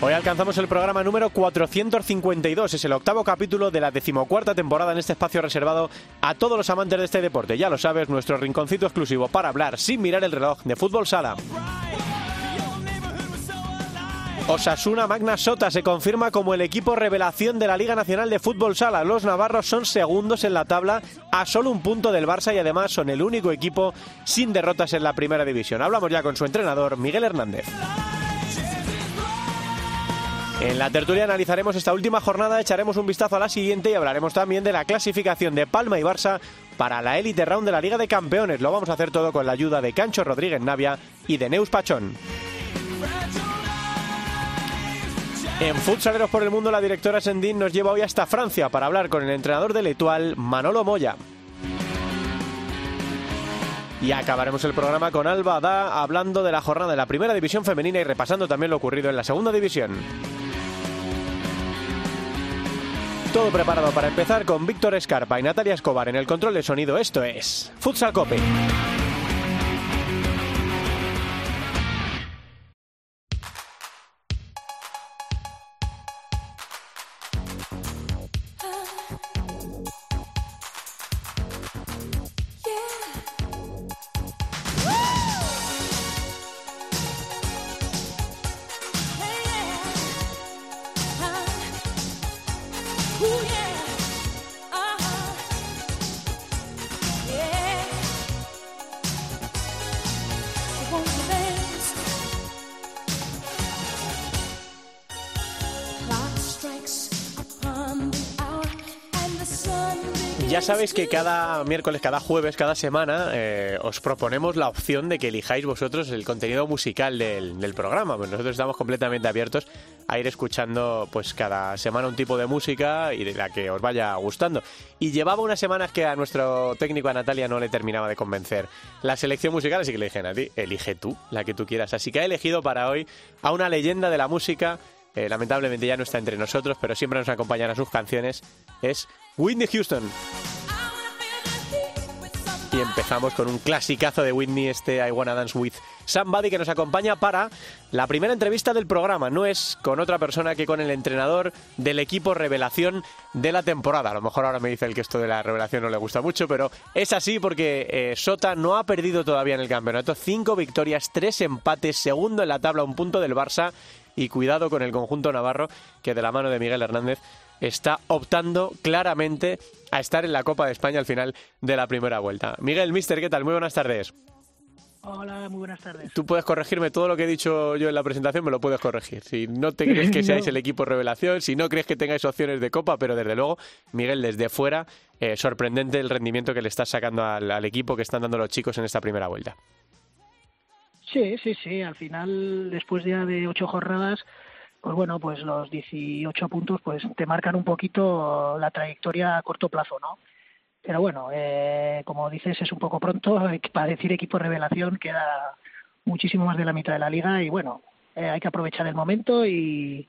Hoy alcanzamos el programa número 452, es el octavo capítulo de la decimocuarta temporada en este espacio reservado a todos los amantes de este deporte. Ya lo sabes, nuestro rinconcito exclusivo para hablar sin mirar el reloj de fútbol sala. Osasuna Magna Sota se confirma como el equipo revelación de la Liga Nacional de Fútbol Sala. Los navarros son segundos en la tabla a solo un punto del Barça y además son el único equipo sin derrotas en la primera división. Hablamos ya con su entrenador, Miguel Hernández. En la tertulia analizaremos esta última jornada, echaremos un vistazo a la siguiente y hablaremos también de la clasificación de Palma y Barça para la Elite Round de la Liga de Campeones. Lo vamos a hacer todo con la ayuda de Cancho Rodríguez Navia y de Neus Pachón. En Futsaleros por el Mundo, la directora Sendín nos lleva hoy hasta Francia para hablar con el entrenador del Etual, Manolo Moya. Y acabaremos el programa con Alba Da hablando de la jornada de la primera división femenina y repasando también lo ocurrido en la segunda división. Todo preparado para empezar con Víctor Escarpa y Natalia Escobar en el control de sonido. Esto es Futsal Cope. Sabéis que cada miércoles, cada jueves, cada semana eh, os proponemos la opción de que elijáis vosotros el contenido musical del, programa. Pues nosotros estamos completamente abiertos a ir escuchando pues cada semana un tipo de música y de la que os vaya gustando. Y llevaba unas semanas que a nuestro técnico a Natalia no le terminaba de convencer la selección musical, así que le dije elige tú la que tú quieras. Así que ha elegido para hoy a una leyenda de la música. eh, lamentablemente ya no está entre nosotros, pero siempre nos acompañan a sus canciones. Es Whitney Houston. Y empezamos con un clasicazo de Whitney, este I Wanna Dance With Somebody, que nos acompaña para la primera entrevista del programa. No es con otra persona que con el entrenador del equipo revelación de la temporada. A lo mejor ahora me dice el que esto de la revelación no le gusta mucho, pero es así porque eh, Sota no ha perdido todavía en el campeonato. Cinco victorias, tres empates, segundo en la tabla, un punto del Barça. Y cuidado con el conjunto navarro, que de la mano de Miguel Hernández está optando claramente a estar en la Copa de España al final de la primera vuelta. Miguel, mister, ¿qué tal? Muy buenas tardes. Hola, muy buenas tardes. Tú puedes corregirme todo lo que he dicho yo en la presentación, me lo puedes corregir. Si no te crees que seáis el equipo revelación, si no crees que tengáis opciones de Copa, pero desde luego, Miguel, desde fuera, eh, sorprendente el rendimiento que le estás sacando al, al equipo que están dando los chicos en esta primera vuelta. Sí, sí, sí. Al final, después ya de ocho jornadas, pues bueno, pues los 18 puntos pues te marcan un poquito la trayectoria a corto plazo, ¿no? Pero bueno, eh, como dices, es un poco pronto para decir equipo revelación, queda muchísimo más de la mitad de la liga y bueno, eh, hay que aprovechar el momento y,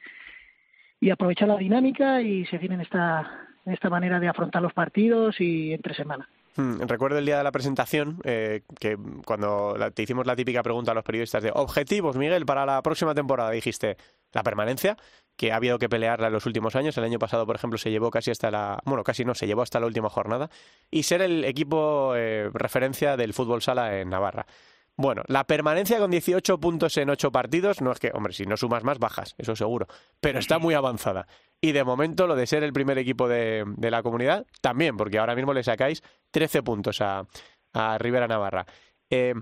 y aprovechar la dinámica y seguir en esta, en esta manera de afrontar los partidos y entre semana. Hmm, Recuerdo el día de la presentación eh, que cuando te hicimos la típica pregunta a los periodistas de objetivos, Miguel, para la próxima temporada, dijiste la permanencia, que ha habido que pelearla en los últimos años. El año pasado, por ejemplo, se llevó casi hasta la, bueno, casi no, se llevó hasta la última jornada y ser el equipo eh, referencia del fútbol sala en Navarra. Bueno, la permanencia con 18 puntos en 8 partidos, no es que, hombre, si no sumas más, bajas, eso seguro, pero está muy avanzada. Y de momento lo de ser el primer equipo de, la comunidad, también, porque ahora mismo le sacáis 13 puntos a, a Rivera Navarra. Eh,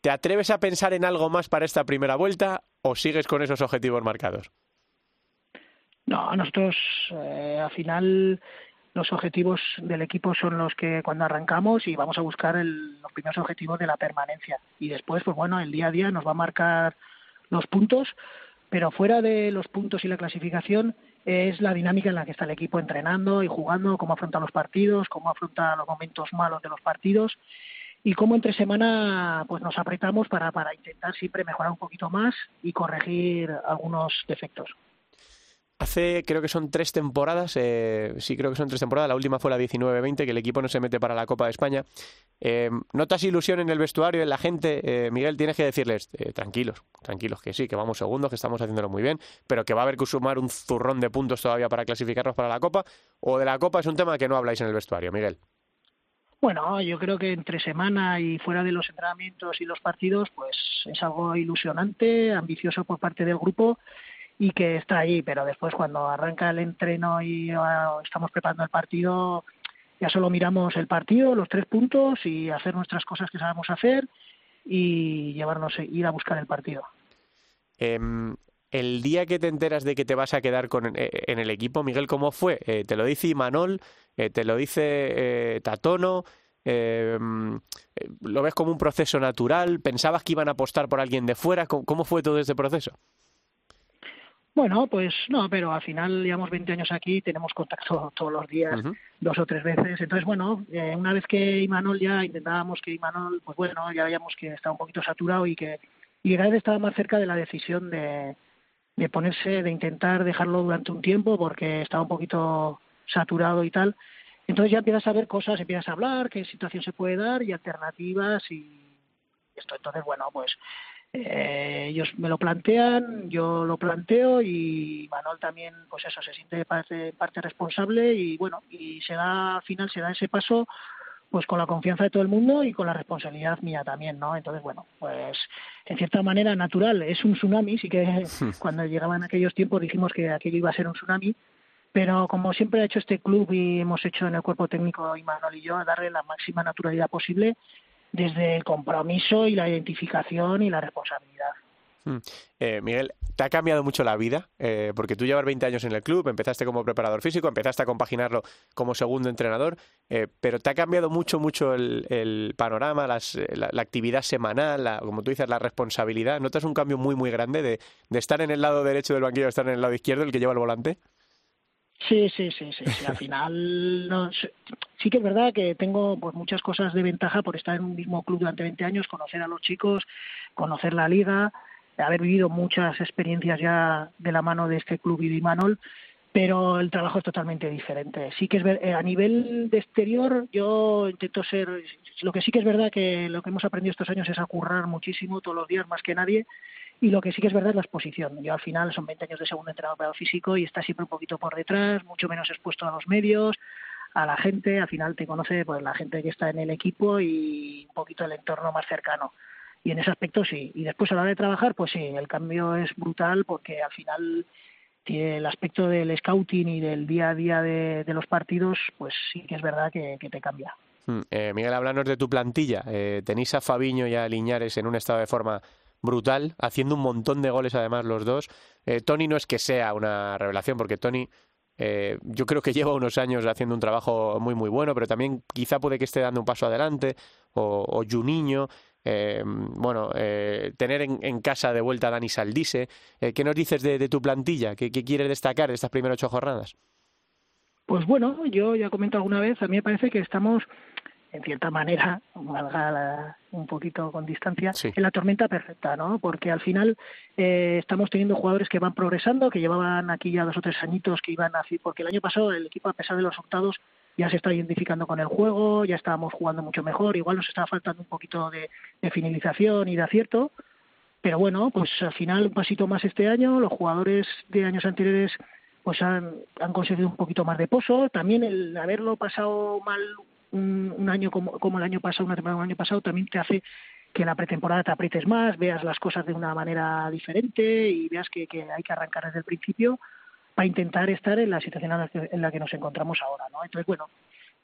¿Te atreves a pensar en algo más para esta primera vuelta o sigues con esos objetivos marcados? No, nosotros eh, al final los objetivos del equipo son los que cuando arrancamos y vamos a buscar el- los primeros objetivos de la permanencia y después pues bueno el día a día nos va a marcar los puntos pero fuera de los puntos y la clasificación es la dinámica en la que está el equipo entrenando y jugando, cómo afronta los partidos, cómo afronta los momentos malos de los partidos y cómo entre semana pues nos apretamos para, para intentar siempre mejorar un poquito más y corregir algunos defectos. Hace, creo que son tres temporadas, eh, sí creo que son tres temporadas, la última fue la 19-20, que el equipo no se mete para la Copa de España. Eh, ¿Notas ilusión en el vestuario, en la gente? Eh, Miguel, tienes que decirles, tranquilos, tranquilos, que sí, que vamos segundos, que estamos haciéndolo muy bien, pero que va a haber que sumar un zurrón de puntos todavía para clasificarnos para la Copa, o de la Copa es un tema que no habláis en el vestuario, Miguel. Bueno, yo creo que entre semana y fuera de los entrenamientos y los partidos, pues es algo ilusionante, ambicioso por parte del grupo y que está ahí, pero después cuando arranca el entreno y ah, estamos preparando el partido, ya solo miramos el partido, los tres puntos y hacer nuestras cosas que sabemos hacer y llevarnos, ir a buscar el partido. Em, el día que te enteras de que te vas a quedar con, eh, en el equipo, Miguel, ¿cómo fue? Eh, ¿Te lo dice Imanol? Eh, ¿Te lo dice Tatono? Em, ¿Lo ves como un proceso natural? ¿Pensabas que iban a apostar por alguien de fuera? ¿Cómo fue todo ese proceso? Bueno, pues no, pero al final llevamos 20 años aquí, tenemos contacto todos los días, dos o tres veces. Entonces, bueno, eh, una vez que Imanol ya intentábamos que Imanol, pues bueno, ya veíamos que estaba un poquito saturado y que y cada vez estaba más cerca de la decisión de, de ponerse, de intentar dejarlo durante un tiempo porque estaba un poquito saturado y tal. Entonces ya empiezas a ver cosas, empiezas a hablar, qué situación se puede dar y alternativas y esto. Entonces, bueno, pues eh, ellos me lo plantean, yo lo planteo y Manuel también, pues eso, se siente parte, parte responsable y bueno, y se da, al final se da ese paso pues con la confianza de todo el mundo y con la responsabilidad mía también, ¿no? Entonces, bueno, pues en cierta manera natural, es un tsunami, sí que cuando llegaban aquellos tiempos dijimos que aquello iba a ser un tsunami, pero como siempre ha hecho este club y hemos hecho en el cuerpo técnico Imanol y yo, darle la máxima naturalidad posible desde el compromiso y la identificación y la responsabilidad. Hmm. Eh, Miguel, ¿te ha cambiado mucho la vida? Eh, porque tú llevas 20 años en el club, empezaste como preparador físico, empezaste a compaginarlo como segundo entrenador, eh, pero ¿te ha cambiado mucho, mucho el, panorama, la, actividad semanal, como tú dices, la responsabilidad? ¿Notas un cambio muy, muy grande de, de estar en el lado derecho del banquillo a estar en el lado izquierdo, el que lleva el volante? Sí, sí, sí, sí. Al final no, sí que es verdad que tengo pues muchas cosas de ventaja por estar en un mismo club durante 20 años, conocer a los chicos, conocer la liga, haber vivido muchas experiencias ya de la mano de este club y de Imanol, pero el trabajo es totalmente diferente. Sí que es ver, eh, a nivel de exterior yo intento ser lo que sí que es verdad que lo que hemos aprendido estos años es a currar muchísimo todos los días más que nadie y lo que sí que es verdad es la exposición. Yo al final son 20 años de segundo entrenador físico y está siempre un poquito por detrás, mucho menos expuesto a los medios, a la gente. Al final te conoce pues la gente que está en el equipo y un poquito el entorno más cercano. Y en ese aspecto sí. Y después a la hora de trabajar, pues sí, el cambio es brutal porque al final el aspecto del scouting y del día a día de, los partidos, pues sí que es verdad que, te cambia. Hmm, eh, Miguel, háblanos de tu plantilla. Eh, tenéis a Fabiño y a Liñares en un estado de forma brutal, haciendo un montón de goles además los dos. Eh, Tony no es que sea una revelación, porque Tony eh, yo creo que lleva unos años haciendo un trabajo muy muy bueno, pero también quizá puede que esté dando un paso adelante, o, o Juninho. Eh, bueno, tener en, casa de vuelta a Dani Saldise. ¿Qué nos dices de, tu plantilla? ¿Qué, ¿Qué, quieres destacar de estas primeras ocho jornadas? Pues bueno, yo ya comento alguna vez, a mí me parece que estamos en cierta manera, valga un poquito con distancia, en la tormenta perfecta, ¿no? Porque al final eh, estamos teniendo jugadores que van progresando, que llevaban aquí ya dos o tres añitos que iban así, porque el año pasado el equipo, a pesar de los resultados, ya se está identificando con el juego, ya estábamos jugando mucho mejor, igual nos estaba faltando un poquito de, de finalización y de acierto, pero bueno, pues al final un pasito más este año, los jugadores de años anteriores pues han, han conseguido un poquito más de pozo, también el haberlo pasado mal un, año como, como, el año pasado, una temporada como el año pasado, también te hace que la pretemporada te aprietes más, veas las cosas de una manera diferente y veas que, que hay que arrancar desde el principio para intentar estar en la situación en la que, nos encontramos ahora, ¿no? Entonces, bueno,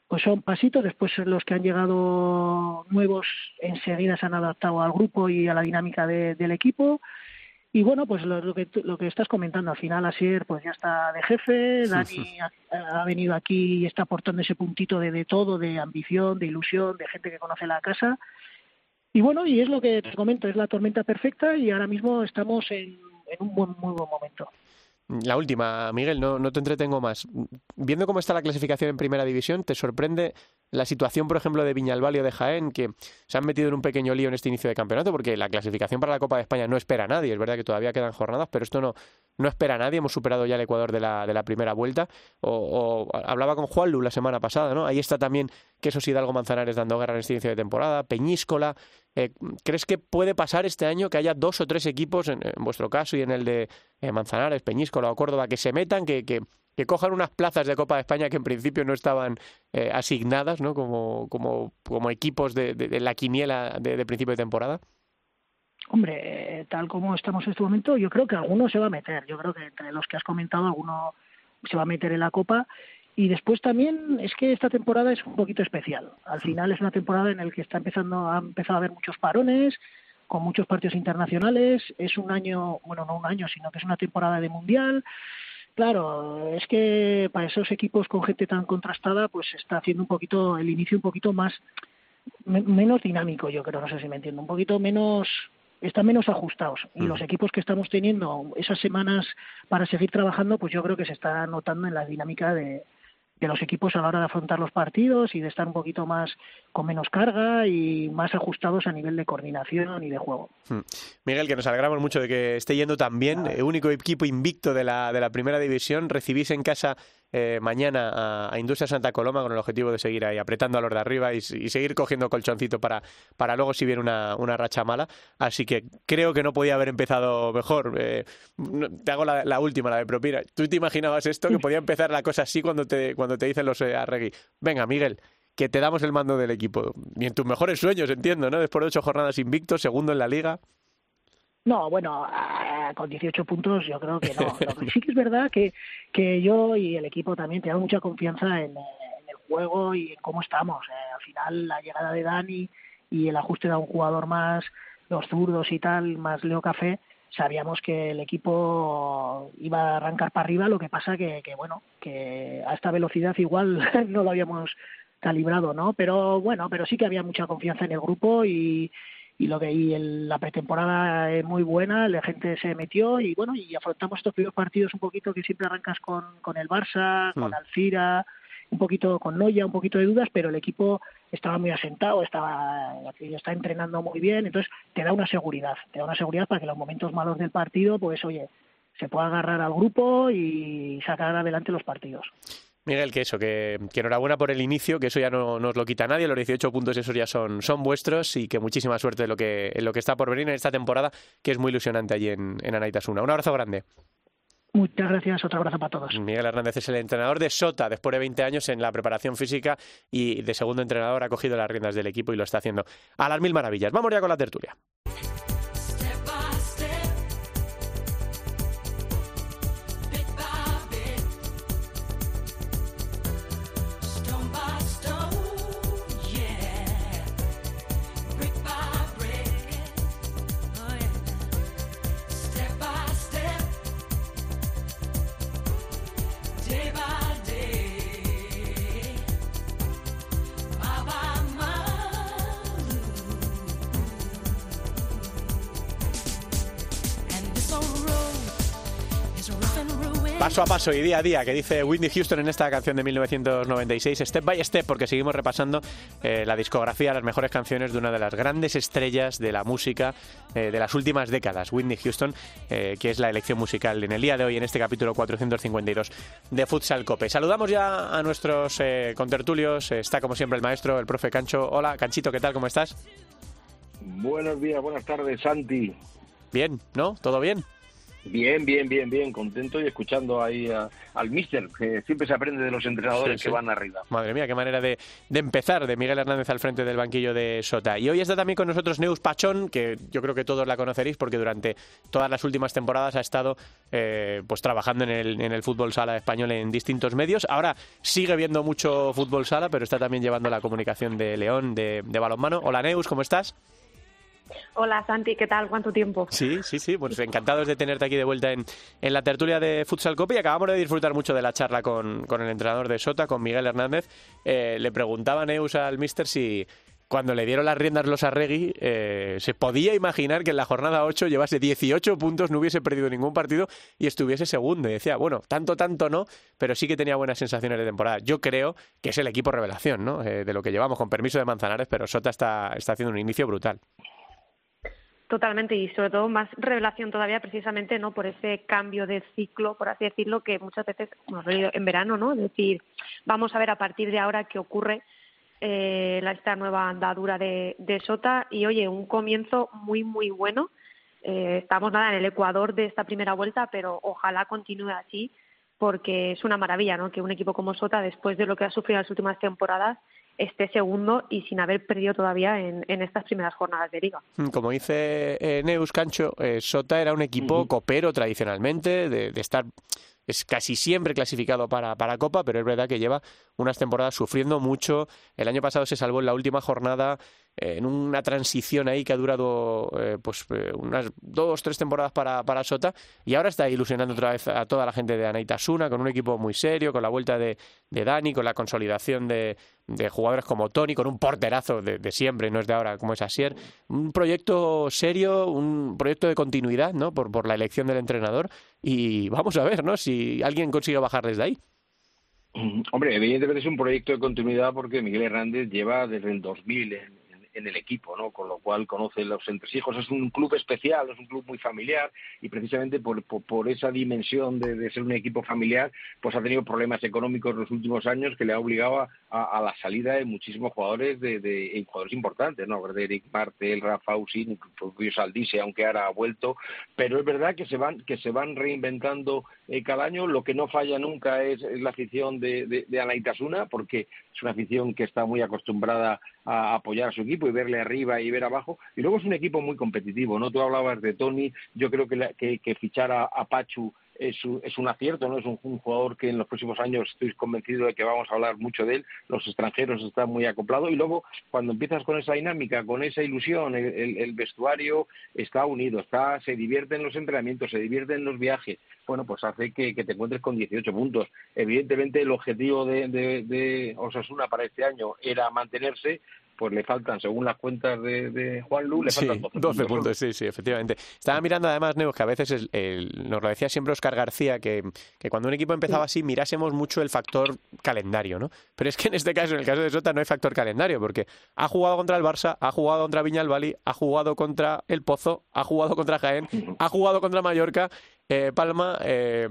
pues son pasitos, después los que han llegado nuevos enseguida se han adaptado al grupo y a la dinámica del equipo y bueno, pues lo, que, lo que estás comentando, al final Asier pues ya está de jefe, Dani ha, venido aquí y está aportando ese puntito de, de todo, de ambición, de ilusión, de gente que conoce la casa. Y bueno, y es lo que te comento, es la tormenta perfecta y ahora mismo estamos en en un buen, muy buen momento. La última, Miguel, no, no te entretengo más. Viendo cómo está la clasificación en primera división, ¿te sorprende la situación, por ejemplo, de Viñalbal o de Jaén, que se han metido en un pequeño lío en este inicio de campeonato, porque la clasificación para la Copa de España no espera a nadie, es verdad que todavía quedan jornadas, pero esto no, no espera a nadie, hemos superado ya el Ecuador de la, de la primera vuelta, o, hablaba con Juanlu la semana pasada, ¿no? Ahí está también que esos Hidalgo Manzanares dando guerra en este inicio de temporada, Peñíscola, eh, ¿crees que puede pasar este año que haya dos o tres equipos, en, vuestro caso y en el de eh, Manzanares, Peñíscola o Córdoba, que se metan, que, que que cojan unas plazas de Copa de España que en principio no estaban eh, asignadas ¿no? Como, como, como equipos de, la quiniela de, principio de temporada? Hombre, eh, tal como estamos en este momento, yo creo que alguno se va a meter. Yo creo que entre los que has comentado, alguno se va a meter en la Copa. Y después también es que esta temporada es un poquito especial. Al final es una temporada en la que está empezando, ha empezado a haber muchos parones, con muchos partidos internacionales. Es un año, bueno, no un año, sino que es una temporada de mundial. Claro, es que para esos equipos con gente tan contrastada, pues está haciendo un poquito el inicio un poquito más menos dinámico, yo creo, no sé si me entiendo, un poquito menos están menos ajustados y los equipos que estamos teniendo esas semanas para seguir trabajando, pues yo creo que se está notando en la dinámica de, de los equipos a la hora de afrontar los partidos y de estar un poquito más con menos carga y más ajustados a nivel de coordinación y de juego. Hmm. Miguel, que nos alegramos mucho de que esté yendo tan bien, el único equipo invicto de la, de la primera división, recibís en casa eh, mañana a, Industria Santa Coloma con el objetivo de seguir ahí apretando a los de arriba y, seguir cogiendo colchoncito para, para luego si viene una, una, racha mala. Así que creo que no podía haber empezado mejor. Eh, te hago la, última, la de propina. ¿Tú te imaginabas esto? Que podía empezar la cosa así cuando te, cuando te dicen los eh, Arregui. Venga, Miguel, que te damos el mando del equipo. Y en tus mejores sueños, entiendo, ¿no? Después de ocho jornadas invictos, segundo en la liga. No, bueno, con 18 puntos yo creo que no. sí que es verdad que, que yo y el equipo también tenemos mucha confianza en, el juego y en cómo estamos. Eh, al final la llegada de Dani y el ajuste de un jugador más, los zurdos y tal, más Leo Café, sabíamos que el equipo iba a arrancar para arriba, lo que pasa que, que bueno, que a esta velocidad igual no lo habíamos calibrado, ¿no? Pero bueno, pero sí que había mucha confianza en el grupo y, y lo que y la pretemporada es muy buena, la gente se metió y bueno, y afrontamos estos primeros partidos un poquito que siempre arrancas con, con el Barça, con. Alcira, un poquito con Noya, un poquito de dudas, pero el equipo estaba muy asentado, estaba está entrenando muy bien, entonces te da una seguridad, te da una seguridad para que los momentos malos del partido, pues oye, se pueda agarrar al grupo y sacar adelante los partidos. Miguel, que eso, que, enhorabuena por el inicio, que eso ya no, nos lo quita nadie, los 18 puntos esos ya son, son vuestros y que muchísima suerte en lo que, en lo que está por venir en esta temporada, que es muy ilusionante allí en, en Anaitasuna. Un abrazo grande. Muchas gracias, otro abrazo para todos. Miguel Hernández es el entrenador de Sota, después de 20 años en la preparación física y de segundo entrenador ha cogido las riendas del equipo y lo está haciendo a las mil maravillas. Vamos ya con la tertulia. Paso y día a día, que dice Whitney Houston en esta canción de 1996, Step by Step, porque seguimos repasando eh, la discografía, las mejores canciones de una de las grandes estrellas de la música eh, de las últimas décadas, Whitney Houston, eh, que es la elección musical en el día de hoy, en este capítulo 452 de Futsal Cope. Saludamos ya a nuestros contertulios, está como siempre el maestro, el profe Cancho. Hola, Canchito, ¿qué tal? ¿Cómo estás? Buenos días, buenas tardes, Santi. Bien, ¿no? ¿Todo bien? Bien, bien, bien, bien, contento y escuchando ahí al mister, que siempre se aprende de los entrenadores que van arriba. Madre mía, qué manera de, empezar, de Miguel Hernández al frente del banquillo de Sota. Y hoy está también con nosotros Neus Pachón, que yo creo que todos la conoceréis porque durante todas las últimas temporadas ha estado eh, pues trabajando en el, en el fútbol sala español en distintos medios. Ahora sigue viendo mucho fútbol sala, pero está también llevando la comunicación de León, de, de balonmano. Hola Neus, ¿cómo estás? Hola Santi, ¿qué tal? ¿Cuánto tiempo? Sí, sí, sí, pues encantados de tenerte aquí de vuelta en, en la tertulia de Futsal Copa y acabamos de disfrutar mucho de la charla con, con el entrenador de Sota, con Miguel Hernández. Eh, le preguntaba Neus al mister si cuando le dieron las riendas los Arregui, eh, se podía imaginar que en la jornada 8 llevase 18 puntos, no hubiese perdido ningún partido y estuviese segundo. Y decía, bueno, tanto, tanto no, pero sí que tenía buenas sensaciones de temporada. Yo creo que es el equipo revelación, ¿no? Eh, de lo que llevamos, con permiso de Manzanares, pero Sota está, está haciendo un inicio brutal. Totalmente, y sobre todo más revelación todavía precisamente no por ese cambio de ciclo, por así decirlo, que muchas veces hemos leído en verano, ¿no? Es decir, vamos a ver a partir de ahora qué ocurre eh, esta nueva andadura de, Sota y oye, un comienzo muy, muy bueno. Eh, estamos nada en el Ecuador de esta primera vuelta, pero ojalá continúe así porque es una maravilla, ¿no? Que un equipo como Sota, después de lo que ha sufrido en las últimas temporadas, esté segundo y sin haber perdido todavía en, estas primeras jornadas de liga. Mm, como dice eh, Neus Cancho, eh, Sota era un equipo copero tradicionalmente, de, de, estar es casi siempre clasificado para, para Copa, pero es verdad que lleva unas temporadas sufriendo mucho. El año pasado se salvó en la última jornada en una transición ahí que ha durado eh, pues eh, unas dos, tres temporadas para, para Sota y ahora está ilusionando otra vez a toda la gente de Anaitasuna con un equipo muy serio, con la vuelta de, de Dani, con la consolidación de, de jugadores como Tony, con un porterazo de, siempre, no es de ahora como es Asier. Un proyecto serio, un proyecto de continuidad, ¿no? Por, por la elección del entrenador y vamos a ver, ¿no? Si alguien consigue bajar desde ahí. Hombre, evidentemente es un proyecto de continuidad porque Miguel Hernández lleva desde el 2000 en, en el equipo, ¿no? Con lo cual conoce los entresijos. Es un club especial, es un club muy familiar y precisamente por, por, esa dimensión de, ser un equipo familiar, pues ha tenido problemas económicos en los últimos años que le ha obligado a, a, la salida de muchísimos jugadores, de, de, jugadores importantes, ¿no? Eric Martel, Rafa Usin, propio Saldice, aunque ahora ha vuelto, pero es verdad que se van, que se van reinventando eh, cada año. Lo que no falla nunca es, la afición de, de, de Anaitasuna, porque es una afición que está muy acostumbrada a apoyar a su equipo y verle arriba y ver abajo. Y luego es un equipo muy competitivo, ¿no? Tú hablabas de Tony, yo creo que, que, fichar a, a Pachu es un, es un acierto, ¿no? Es un, jugador que en los próximos años estoy convencido de que vamos a hablar mucho de él. Los extranjeros están muy acoplados y luego cuando empiezas con esa dinámica, con esa ilusión, el, vestuario está unido, está, se divierte en los entrenamientos, se divierte en los viajes. Bueno, pues hace que, te encuentres con 18 puntos. Evidentemente el objetivo de, de, de Osasuna para este año era mantenerse, pues le faltan, según las cuentas de, de Juan Lu, le faltan 12, puntos. Sí, sí, efectivamente. Estaba mirando además, Neus, que a veces nos lo decía siempre Oscar García, que, que, cuando un equipo empezaba así mirásemos mucho el factor calendario, ¿no? Pero es que en este caso, en el caso de Sota, no hay factor calendario, porque ha jugado contra el Barça, ha jugado contra Viñalbali, ha jugado contra el Pozo, ha jugado contra Jaén, ha jugado contra Mallorca, eh, Palma... Eh,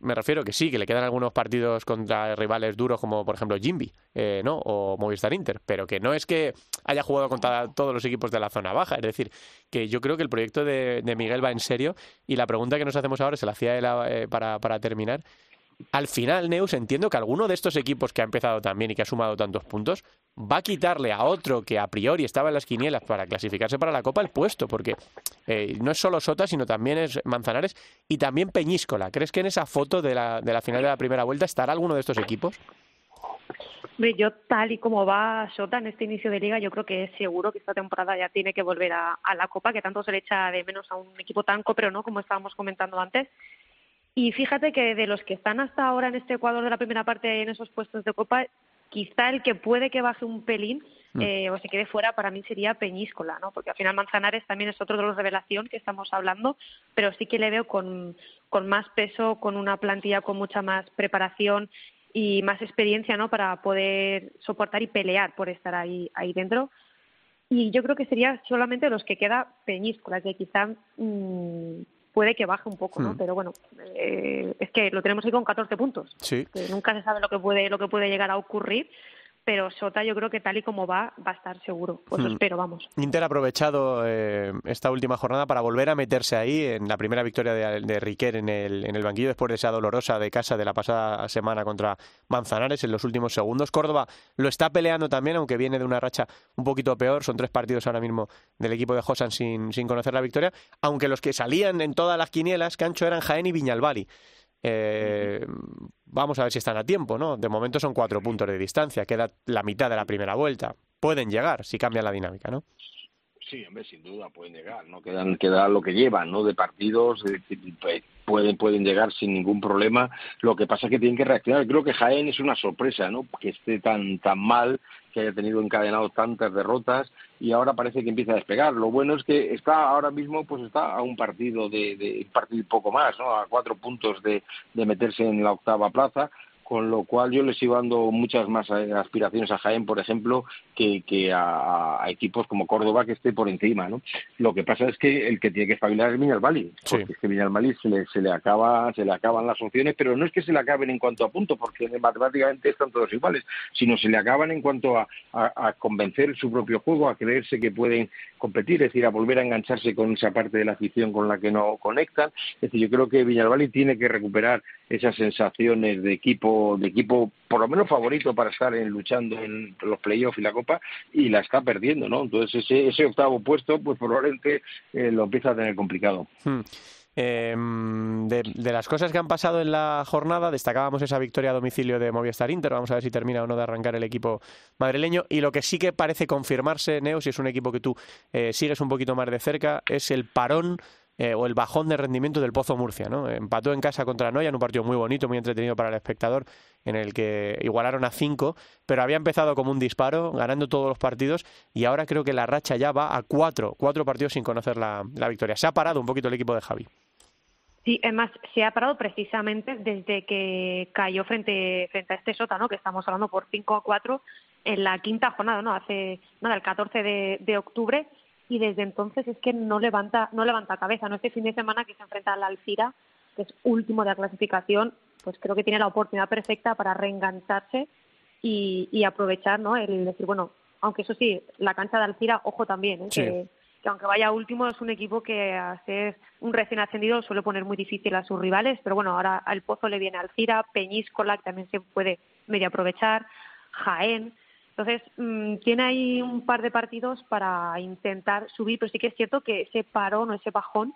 me refiero que sí, que le quedan algunos partidos contra rivales duros como por ejemplo Jimby, eh, ¿no? O Movistar Inter, pero que no es que haya jugado contra todos los equipos de la zona baja, es decir, que yo creo que el proyecto de, Miguel va en serio y la pregunta que nos hacemos ahora, se la hacía él eh, para, para terminar, al final, Neus, entiendo que alguno de estos equipos que ha empezado también y que ha sumado tantos puntos va a quitarle a otro que a priori estaba en las quinielas para clasificarse para la Copa el puesto, porque eh, no es solo Sota, sino también es Manzanares y también Peñíscola. ¿Crees que en esa foto de la, de la final de la primera vuelta estará alguno de estos equipos? yo tal y como va Sota en este inicio de liga, yo creo que es seguro que esta temporada ya tiene que volver a, la Copa, que tanto se le echa de menos a un equipo tan pero ¿no? Como estábamos comentando antes. Y fíjate que de los que están hasta ahora en este Ecuador de la primera parte en esos puestos de Copa, quizá el que puede que baje un pelín mm. eh, o se quede fuera para mí sería Peñíscola, ¿no? Porque al final Manzanares también es otro de los revelación que estamos hablando, pero sí que le veo con, con más peso, con una plantilla con mucha más preparación y más experiencia, ¿no? Para poder soportar y pelear por estar ahí ahí dentro. Y yo creo que sería solamente los que queda Peñíscola, que quizá mmm, puede que baje un poco, ¿no? Hmm. Pero bueno, eh, es que lo tenemos ahí con 14 puntos. Sí. nunca se sabe lo que puede lo que puede llegar a ocurrir pero Sota yo creo que tal y como va, va a estar seguro. Pues hmm. espero, vamos. Inter ha aprovechado eh, esta última jornada para volver a meterse ahí en la primera victoria de, de Riquer en el, en el banquillo después de esa dolorosa de casa de la pasada semana contra Manzanares en los últimos segundos. Córdoba lo está peleando también, aunque viene de una racha un poquito peor. Son tres partidos ahora mismo del equipo de Josan sin, sin conocer la victoria, aunque los que salían en todas las quinielas, Cancho, eran Jaén y Viñalbali. Eh, vamos a ver si están a tiempo, ¿no? De momento son cuatro puntos de distancia, queda la mitad de la primera vuelta. Pueden llegar si cambia la dinámica, ¿no? Sí, hombre, sin duda pueden llegar, no quedan queda lo que llevan, ¿no? De partidos pues, pueden pueden llegar sin ningún problema. Lo que pasa es que tienen que reaccionar. Creo que Jaén es una sorpresa, ¿no? Que esté tan tan mal, que haya tenido encadenado tantas derrotas y ahora parece que empieza a despegar. Lo bueno es que está ahora mismo, pues está a un partido de, de partido poco más, ¿no? A cuatro puntos de, de meterse en la octava plaza con lo cual yo le sigo dando muchas más eh, aspiraciones a Jaén, por ejemplo, que, que a, equipos como Córdoba que esté por encima, ¿no? Lo que pasa es que el que tiene que espabilar es Viñalbali, porque es que Viñalbali se le, se le acaba, se le acaban las opciones, pero no es que se le acaben en cuanto a punto, porque matemáticamente están todos iguales, sino se le acaban en cuanto a, a, convencer su propio juego, a creerse que pueden competir, es decir, a volver a engancharse con esa parte de la afición con la que no conectan. Es decir, yo creo que Viñalbali tiene que recuperar esas sensaciones de equipo, de equipo por lo menos favorito para estar en, luchando en los playoffs y la Copa, y la está perdiendo, ¿no? Entonces ese, ese octavo puesto, pues probablemente eh, lo empieza a tener complicado. Hmm. Em, de, las cosas que han pasado en la jornada, destacábamos esa victoria a domicilio de Movistar Inter. Vamos a ver si termina o no de arrancar el equipo madrileño. Y lo que sí que parece confirmarse, Neo, si es un equipo que tú eh, sigues un poquito más de cerca, es el parón eh, o el bajón de rendimiento del Pozo Murcia. ¿no? Empató en casa contra Noya en un partido muy bonito, muy entretenido para el espectador, en el que igualaron a cinco, pero había empezado como un disparo, ganando todos los partidos, y ahora creo que la racha ya va a cuatro, cuatro partidos sin conocer la, victoria. Se ha parado un poquito el equipo de Javi. Sí, además se ha parado precisamente desde que cayó frente, frente a este sótano, que estamos hablando por 5 a 4 en la quinta jornada, ¿no? Hace nada, el 14 de, de octubre, y desde entonces es que no levanta, no levanta cabeza. No este fin de semana que se enfrenta al Alcira, que es último de la clasificación, pues creo que tiene la oportunidad perfecta para reengancharse y, y aprovechar, ¿no? El decir, bueno, aunque eso sí, la cancha de Alcira, ojo también, ¿eh? que, que, aunque vaya último es un equipo que a ser un recién ascendido suele poner muy difícil a sus rivales, pero bueno, ahora al Pozo le viene Alcira, Peñíscola, que también se puede medio aprovechar, Jaén, entonces, mm, tiene ahí un par de partidos para intentar subir, pero sí que es cierto que ese parón o ese bajón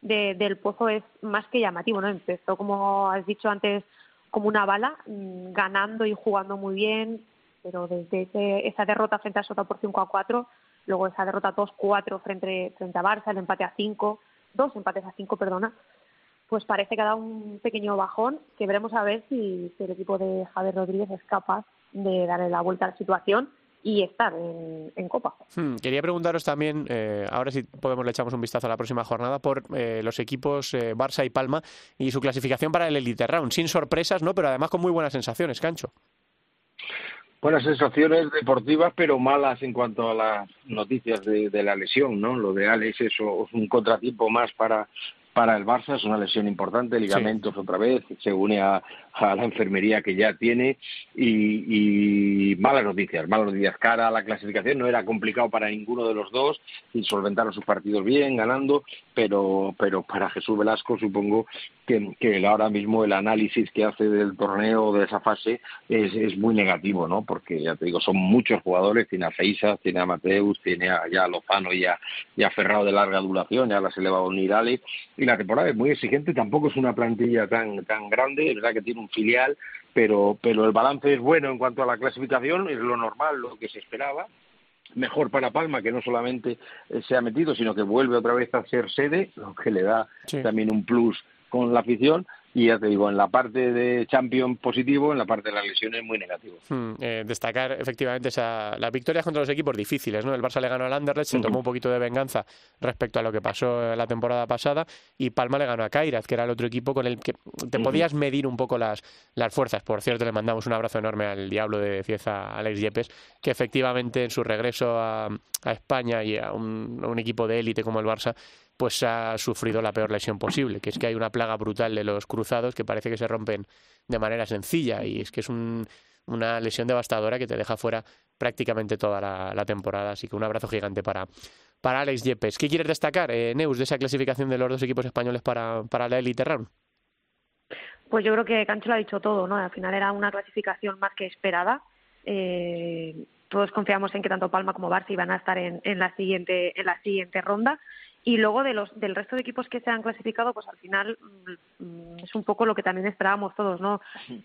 del pozo es más que llamativo, ¿no? Empezó, como has dicho antes, como una bala, mm, ganando y jugando muy bien, pero desde esa derrota frente a Sota por 5 a 4, luego esa derrota 2-4 frente, frente a Barça, el empate a 5, dos empates a 5, perdona, pues parece que ha dado un pequeño bajón que veremos a ver si el equipo de Javier Rodríguez es capaz de darle la vuelta a la situación y estar en, Copa. Hmm, quería preguntaros también, eh, ahora si podemos le echamos un vistazo a la próxima jornada, por eh, los equipos eh, Barça y Palma y su clasificación para el Elite Round, sin sorpresas, ¿no? Pero además con muy buenas sensaciones, Cancho. Buenas sensaciones deportivas, pero malas en cuanto a las noticias de, de la lesión, ¿no? Lo de Alex eso es un contratiempo más para para el Barça es una lesión importante, ligamentos otra vez, se une a, a, la enfermería que ya tiene y, malas noticias, malas noticias. Cara a la clasificación no era complicado para ninguno de los dos solventaron sus partidos bien, ganando, pero, pero para Jesús Velasco supongo que, que ahora mismo el análisis que hace del torneo de esa fase es, es muy negativo, ¿no? Porque ya te digo, son muchos jugadores, tiene a Feisas, tiene a Mateus, tiene a, ya a Lozano y a, y de larga duración, ya a unir Ale y la temporada es muy exigente, tampoco es una plantilla tan, tan grande, es verdad que tiene un filial, pero, pero el balance es bueno en cuanto a la clasificación, es lo normal, lo que se esperaba, mejor para Palma, que no solamente eh, se ha metido, sino que vuelve otra vez a ser sede, lo que le da también un plus con la afición y ya te digo, en la parte de champion positivo, en la parte de las lesiones muy negativo. Hmm, eh, destacar efectivamente esa, las victorias contra los equipos difíciles, ¿no? El Barça le ganó al Anderlecht, se tomó un poquito de venganza respecto a lo que pasó la temporada pasada y Palma le ganó a Kairaz, que era el otro equipo con el que te podías medir un poco las, las fuerzas. Por cierto, le mandamos un abrazo enorme al diablo de Cieza, Alex Yepes, que efectivamente en su regreso a, a España y a un, a un equipo de élite como el Barça pues ha sufrido la peor lesión posible, que es que hay una plaga brutal de los cruzados que parece que se rompen de manera sencilla y es que es una lesión devastadora que te deja fuera prácticamente toda la, temporada. Así que un abrazo gigante para, para Alex Yepes. ¿Qué quieres destacar, eh, Neus, de esa clasificación de los dos equipos españoles para, para la Elite Round? Pues yo creo que Cancho lo ha dicho todo, ¿no? Al final era una clasificación más que esperada. Eh, todos confiamos en que tanto Palma como Barça iban a estar en, en la siguiente en la siguiente ronda y luego de los, del resto de equipos que se han clasificado, pues al final mm, es un poco lo que también esperábamos todos, ¿no?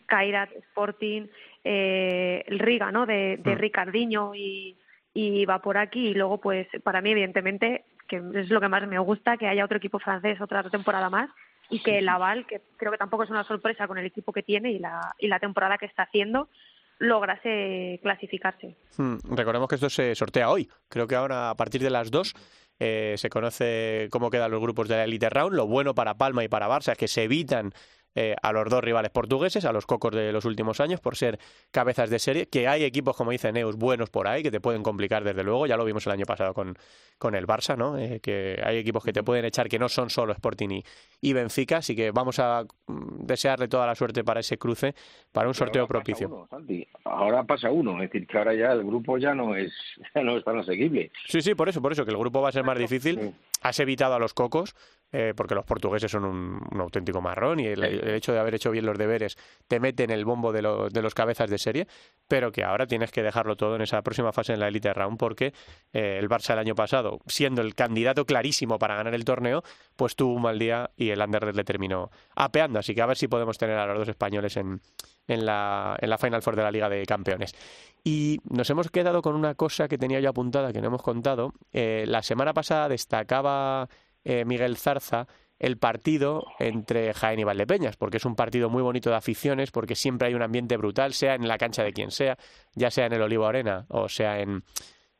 Kairat, Sporting, eh, el Riga, ¿no? De, de Ricardinho y, y va por aquí y luego pues para mí evidentemente que es lo que más me gusta que haya otro equipo francés otra temporada más y que el aval que creo que tampoco es una sorpresa con el equipo que tiene y la y la temporada que está haciendo lograse clasificarse. Hmm, recordemos que esto se sortea hoy. Creo que ahora a partir de las dos eh, se conoce cómo quedan los grupos de la Elite Round. Lo bueno para Palma y para Barça es que se evitan eh, a los dos rivales portugueses, a los cocos de los últimos años, por ser cabezas de serie, que hay equipos, como dice Neus, buenos por ahí, que te pueden complicar desde luego, ya lo vimos el año pasado con, con el Barça, ¿no? Eh, que hay equipos que te pueden echar que no son solo Sporting y, Benfica, así que vamos a mm, desearle toda la suerte para ese cruce, para un sorteo propicio. ahora pasa uno, es decir, que ahora ya el grupo ya no es, ya no es tan asequible. Sí, sí, por eso, por eso, que el grupo va a ser más difícil. Has evitado a los cocos, eh, porque los portugueses son un, auténtico marrón y el, hecho de haber hecho bien los deberes te mete en el bombo de, de, los cabezas de serie, pero que ahora tienes que dejarlo todo en esa próxima fase en la Elite Round porque eh, el Barça el año pasado, siendo el candidato clarísimo para ganar el torneo, pues tuvo un mal día y el Anderlecht le terminó apeando, así que a ver si podemos tener a los dos españoles en, en, la, en la Final Four de la Liga de Campeones. Y nos hemos quedado con una cosa que tenía yo apuntada que no hemos contado. Eh, la semana pasada destacaba eh, Miguel Zarza el partido entre Jaén y Valdepeñas, porque es un partido muy bonito de aficiones, porque siempre hay un ambiente brutal, sea en la cancha de quien sea, ya sea en el Olivo Arena o sea en,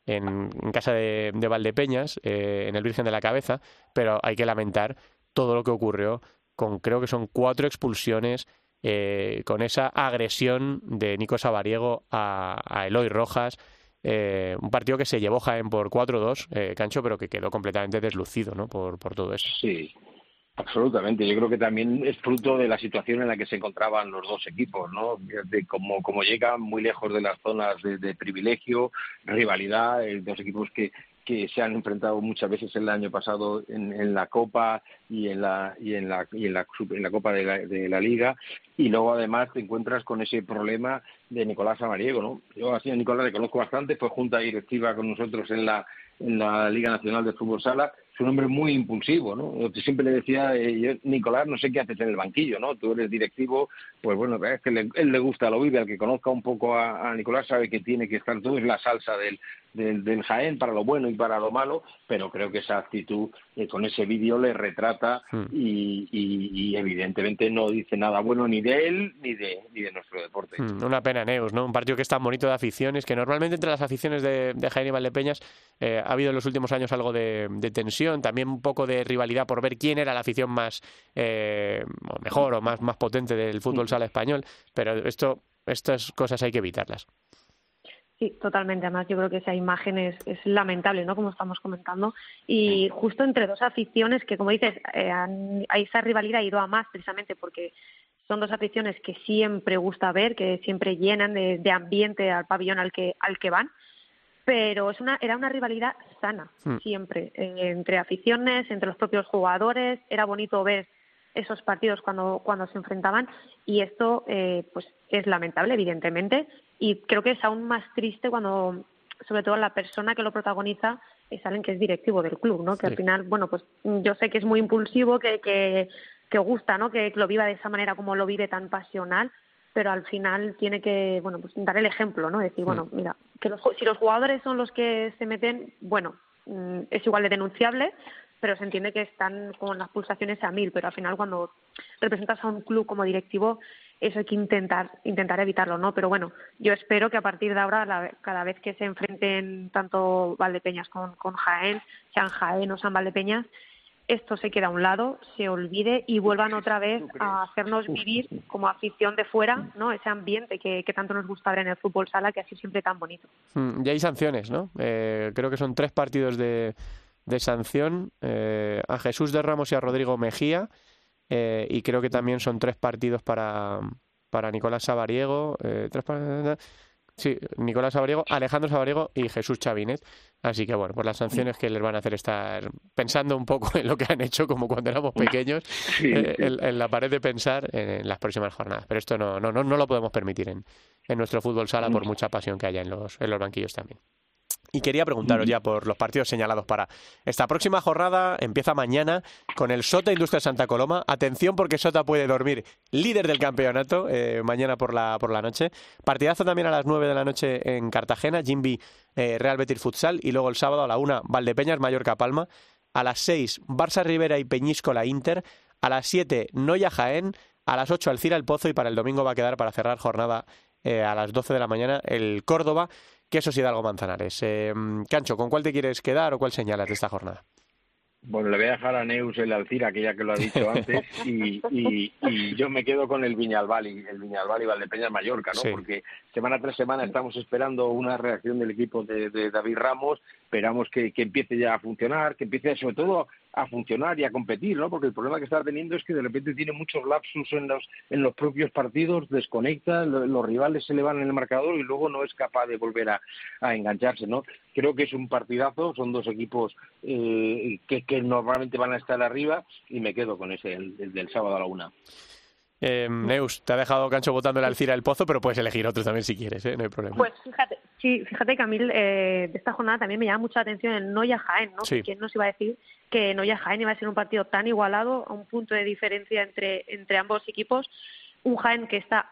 en, casa de, Valdepeñas, eh, en el Virgen de la Cabeza, pero hay que lamentar todo lo que ocurrió con creo que son cuatro expulsiones, eh, con esa agresión de Nico Sabariego a, Eloy Rojas, eh, un partido que se llevó Jaén por 4-2, eh, Cancho, pero que quedó completamente deslucido ¿no? por, por todo eso. Sí, Absolutamente, yo creo que también es fruto de la situación en la que se encontraban los dos equipos, ¿no? De como, como llegan muy lejos de las zonas de, privilegio, rivalidad, eh, dos equipos que, que se han enfrentado muchas veces el año pasado en, en la Copa y en la y en la y en la, en la Copa de la, de la Liga y luego además te encuentras con ese problema de Nicolás Amariego, ¿no? Yo así a Nicolás le conozco bastante, fue junta directiva con nosotros en la en la Liga Nacional de Fútbol Sala es un hombre muy impulsivo, ¿no? Yo siempre le decía, eh, Nicolás, no sé qué haces en el banquillo, ¿no? Tú eres directivo, pues bueno, es que él le gusta, lo vive, al que conozca un poco a, a Nicolás sabe que tiene que estar todo, es la salsa del, del, del, Jaén para lo bueno y para lo malo, pero creo que esa actitud eh, con ese vídeo le retrata hmm. y, y, evidentemente no dice nada bueno ni de él ni de, ni de nuestro deporte. Hmm, una pena, Neus, ¿no? Un partido que es tan bonito de aficiones, que normalmente entre las aficiones de, de Jaén y Valdepeñas eh, ha habido en los últimos años algo de, de, tensión, también un poco de rivalidad por ver quién era la afición más eh, mejor o más, más potente del fútbol sala español, pero esto, estas cosas hay que evitarlas. Sí, totalmente. Además, yo creo que esa imagen es, es lamentable, ¿no? Como estamos comentando. Y justo entre dos aficiones que, como dices, eh, han, esa rivalidad ha ido a más precisamente porque son dos aficiones que siempre gusta ver, que siempre llenan de, de ambiente al pabellón al que, al que van. Pero es una, era una rivalidad sana, siempre, eh, entre aficiones, entre los propios jugadores. Era bonito ver esos partidos cuando, cuando se enfrentaban y esto eh, pues es lamentable, evidentemente, y creo que es aún más triste cuando, sobre todo la persona que lo protagoniza, es alguien que es directivo del club, ¿no? Que al final, bueno, pues yo sé que es muy impulsivo, que, que, que gusta, ¿no? Que lo viva de esa manera como lo vive tan pasional, pero al final tiene que, bueno, pues dar el ejemplo, ¿no? Decir, bueno, mm. mira, que los, si los jugadores son los que se meten, bueno, mm, es igual de denunciable, pero se entiende que están con las pulsaciones a mil, pero al final cuando representas a un club como directivo eso hay que intentar intentar evitarlo, ¿no? Pero bueno, yo espero que a partir de ahora, cada vez que se enfrenten tanto Valdepeñas con, con Jaén, sean Jaén o San Valdepeñas, esto se queda a un lado, se olvide y vuelvan otra vez a hacernos vivir como afición de fuera, ¿no? Ese ambiente que, que tanto nos gusta ver en el fútbol sala, que así siempre tan bonito. Mm, y hay sanciones, ¿no? Eh, creo que son tres partidos de, de sanción eh, a Jesús de Ramos y a Rodrigo Mejía. Eh, y creo que también son tres partidos para, para Nicolás Sabariego. Eh, tres sí, Nicolás Sabariego, Alejandro Sabariego y Jesús Chavinet. Así que bueno, pues las sanciones que les van a hacer estar pensando un poco en lo que han hecho como cuando éramos pequeños, eh, en, la pared de pensar en, las próximas jornadas. Pero esto no, no, no, no lo podemos permitir en, en nuestro fútbol sala por mucha pasión que haya en los, en los banquillos también. Y quería preguntaros ya por los partidos señalados para esta próxima jornada. Empieza mañana con el Sota Industria Santa Coloma. Atención porque Sota puede dormir líder del campeonato eh, mañana por la, por la noche. Partidazo también a las 9 de la noche en Cartagena, Jimby eh, Real Betis Futsal. Y luego el sábado a la 1 Valdepeñas Mallorca Palma. A las 6 Barça Rivera y Peñíscola Inter. A las 7 Noya Jaén. A las 8 Alcira El Pozo. Y para el domingo va a quedar para cerrar jornada eh, a las 12 de la mañana el Córdoba que eso algo Manzanares. Eh, Cancho, ¿con cuál te quieres quedar o cuál señalas de esta jornada? Bueno, le voy a dejar a Neus el Alcira, que ya que lo ha dicho antes, y, y, yo me quedo con el Viñalbal y el Viñalbal y Valdepeñas Mallorca, ¿no? Porque semana tras semana estamos esperando una reacción del equipo de, de David Ramos, esperamos que, que, empiece ya a funcionar, que empiece sobre todo a funcionar y a competir, ¿no? Porque el problema que está teniendo es que de repente tiene muchos lapsus en los, en los propios partidos, desconecta, los rivales se le van en el marcador y luego no es capaz de volver a, engancharse, ¿no? Creo que es un partidazo, son dos equipos eh, que, que, normalmente van a estar arriba y me quedo con ese, el del sábado a la una. Eh, Neus, te ha dejado Cancho votando el Alcira del Pozo, pero puedes elegir otro también si quieres, ¿eh? no hay problema. Pues fíjate, sí, fíjate que a mí eh, de esta jornada también me llama mucha atención el Noya Jaén, ¿no? Sí. ¿Quién nos iba a decir que Noya Jaén iba a ser un partido tan igualado, a un punto de diferencia entre, entre ambos equipos? Un Jaén que está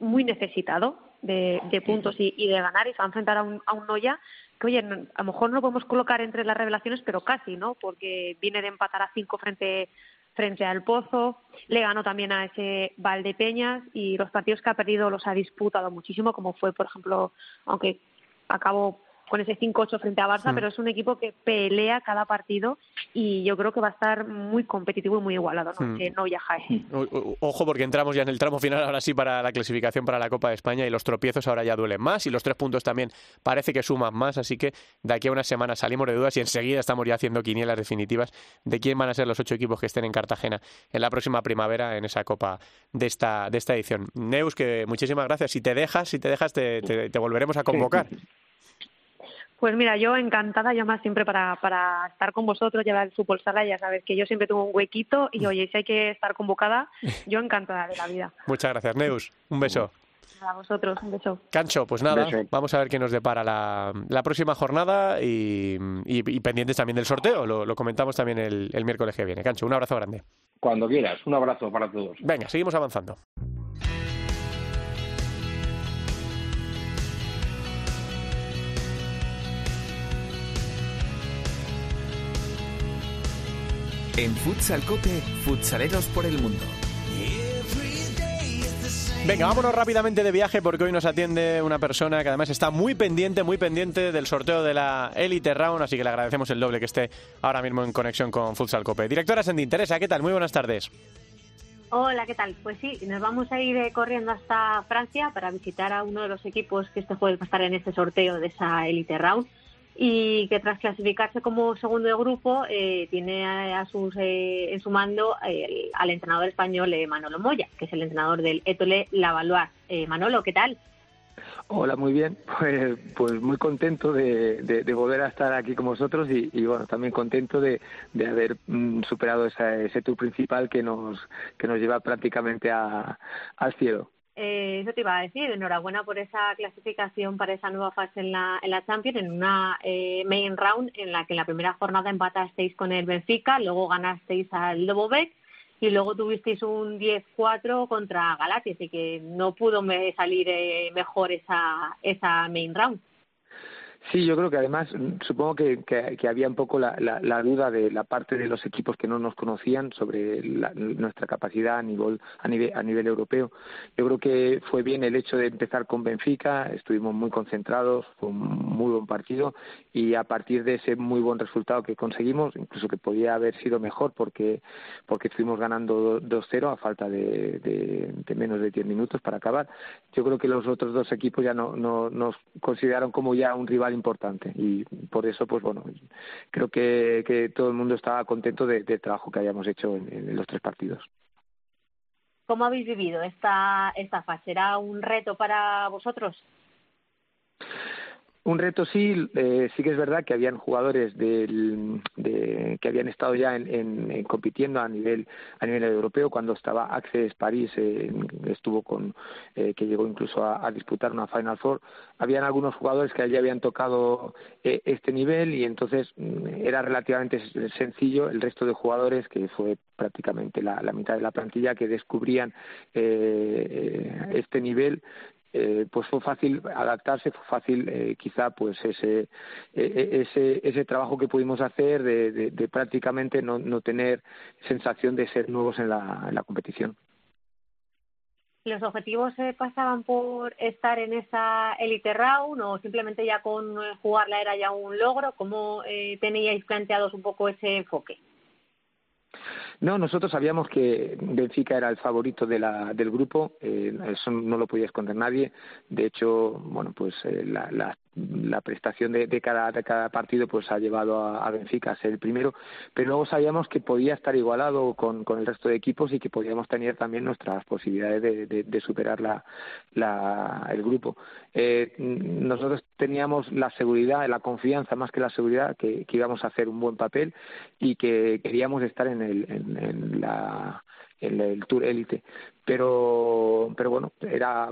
muy necesitado de, puntos y, de ganar y se va a enfrentar a un, a un Noya que, oye, a lo mejor no lo podemos colocar entre las revelaciones, pero casi, ¿no? Porque viene de empatar a cinco frente frente al Pozo, le ganó también a ese Valdepeñas y los partidos que ha perdido los ha disputado muchísimo, como fue, por ejemplo, aunque acabó con ese 5-8 frente a Barça, pero es un equipo que pelea cada partido y yo creo que va a estar muy competitivo y muy igualado, ¿no? Que no viaja. Ojo, porque entramos ya en el tramo final ahora sí para la clasificación para la Copa de España y los tropiezos ahora ya duelen más y los tres puntos también parece que suman más, así que de aquí a una semana salimos de dudas y enseguida estamos ya haciendo quinielas definitivas de quién van a ser los ocho equipos que estén en Cartagena en la próxima primavera en esa Copa de esta, de esta edición. Neus, que muchísimas gracias. Si te dejas, si te dejas, te, te volveremos a convocar. Pues mira, yo encantada, yo más siempre para, para estar con vosotros, llevar el fútbol sala, ya sabes que yo siempre tengo un huequito y oye, si hay que estar convocada, yo encantada de la vida. Muchas gracias, Neus. Un beso. A vosotros, un beso. Cancho, pues nada, vamos a ver qué nos depara la, la próxima jornada y, y, pendientes también del sorteo, lo, lo comentamos también el, el miércoles que viene. Cancho, un abrazo grande. Cuando quieras, un abrazo para todos. Venga, seguimos avanzando. En Futsal Cope, futsaleros por el mundo. Venga, vámonos rápidamente de viaje porque hoy nos atiende una persona que además está muy pendiente, muy pendiente del sorteo de la Elite Round, así que le agradecemos el doble que esté ahora mismo en conexión con Futsal Cope. Directora Sendin, Teresa, ¿qué tal? Muy buenas tardes. Hola, ¿qué tal? Pues sí, nos vamos a ir eh, corriendo hasta Francia para visitar a uno de los equipos que este jueves va a estar en este sorteo de esa Elite Round y que tras clasificarse como segundo de grupo eh, tiene a, sus, eh, en su mando al entrenador español eh, Manolo Moya, que es el entrenador del Etole Lavalois. Manolo, ¿qué tal? Hola, muy bien. Pues, pues muy contento de, volver a estar aquí con vosotros y, bueno, también contento de, haber mm, superado ese tour principal que nos, que nos lleva prácticamente a, al cielo. Eh, eso te iba a decir, enhorabuena por esa clasificación para esa nueva fase en la, en la Champions, en una eh, main round en la que en la primera jornada empatasteis con el Benfica, luego ganasteis al Lobovec y luego tuvisteis un 10-4 contra Galati, así que no pudo salir eh, mejor esa, esa main round. Sí, yo creo que además mm, supongo que, que, había un poco la, la, duda de la parte de los equipos que no nos conocían sobre nuestra capacidad a nivel, a nivel a nivel europeo. Yo creo que fue bien el hecho de empezar con Benfica, estuvimos muy concentrados, fue un muy buen partido y a partir de ese muy buen resultado que conseguimos, incluso que podía haber sido mejor porque porque estuvimos ganando 2-0 a falta de, de, menos de 10 minutos para acabar. Yo creo que los otros dos equipos ya no, no nos consideraron como ya un rival importante y por eso pues bueno creo que, que todo el mundo estaba contento del trabajo que hayamos hecho en, los tres partidos ¿Cómo habéis vivido esta esta fase? ¿Era un reto para vosotros? Un reto sí, eh, sí que es verdad que habían jugadores del, de, que habían estado ya en, compitiendo a nivel a nivel europeo cuando estaba Access París eh, estuvo con eh, que llegó incluso a, disputar una Final Four. Habían algunos jugadores que allí habían tocado este nivel y entonces mm, era relativamente sencillo el resto de jugadores que fue prácticamente la, la mitad de la plantilla que descubrían este nivel eh, pues fue fácil adaptarse, fue fácil eh, quizá pues ese, e, e, ese, ese trabajo que pudimos hacer de, prácticamente no, no, tener sensación de ser nuevos en la, en la competición. ¿Los objetivos se pasaban por estar en esa elite round o simplemente ya con jugarla era ya un logro? ¿Cómo eh, teníais planteados un poco ese enfoque? No, nosotros sabíamos que Benfica era el favorito de la, del grupo, eh, eso no lo podía esconder nadie. De hecho, bueno, pues eh, la, la, la prestación de, de, cada, de cada partido pues ha llevado a, Benfica a ser el primero, pero luego sabíamos que podía estar igualado con, con el resto de equipos y que podíamos tener también nuestras posibilidades de, de, superar la, la, el grupo. Eh, nosotros teníamos la seguridad, la confianza más que la seguridad que, íbamos a hacer un buen papel y que queríamos estar en, el, en la el Tour Elite. Pero, pero bueno, era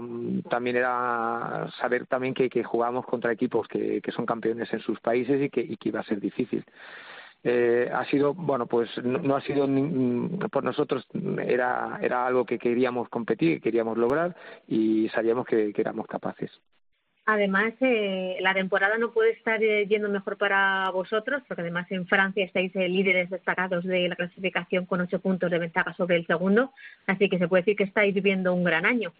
también era saber también que, que jugábamos contra equipos que, que son campeones en sus países y que, y que iba a ser difícil. Eh, ha sido bueno pues no, ha sido por nosotros era era algo que queríamos competir queríamos lograr y sabíamos que éramos capaces Además, eh, la temporada no puede estar eh, yendo mejor para vosotros, porque además en Francia estáis eh, líderes destacados de la clasificación con ocho puntos de ventaja sobre el segundo, así que se puede decir que estáis viviendo un gran año.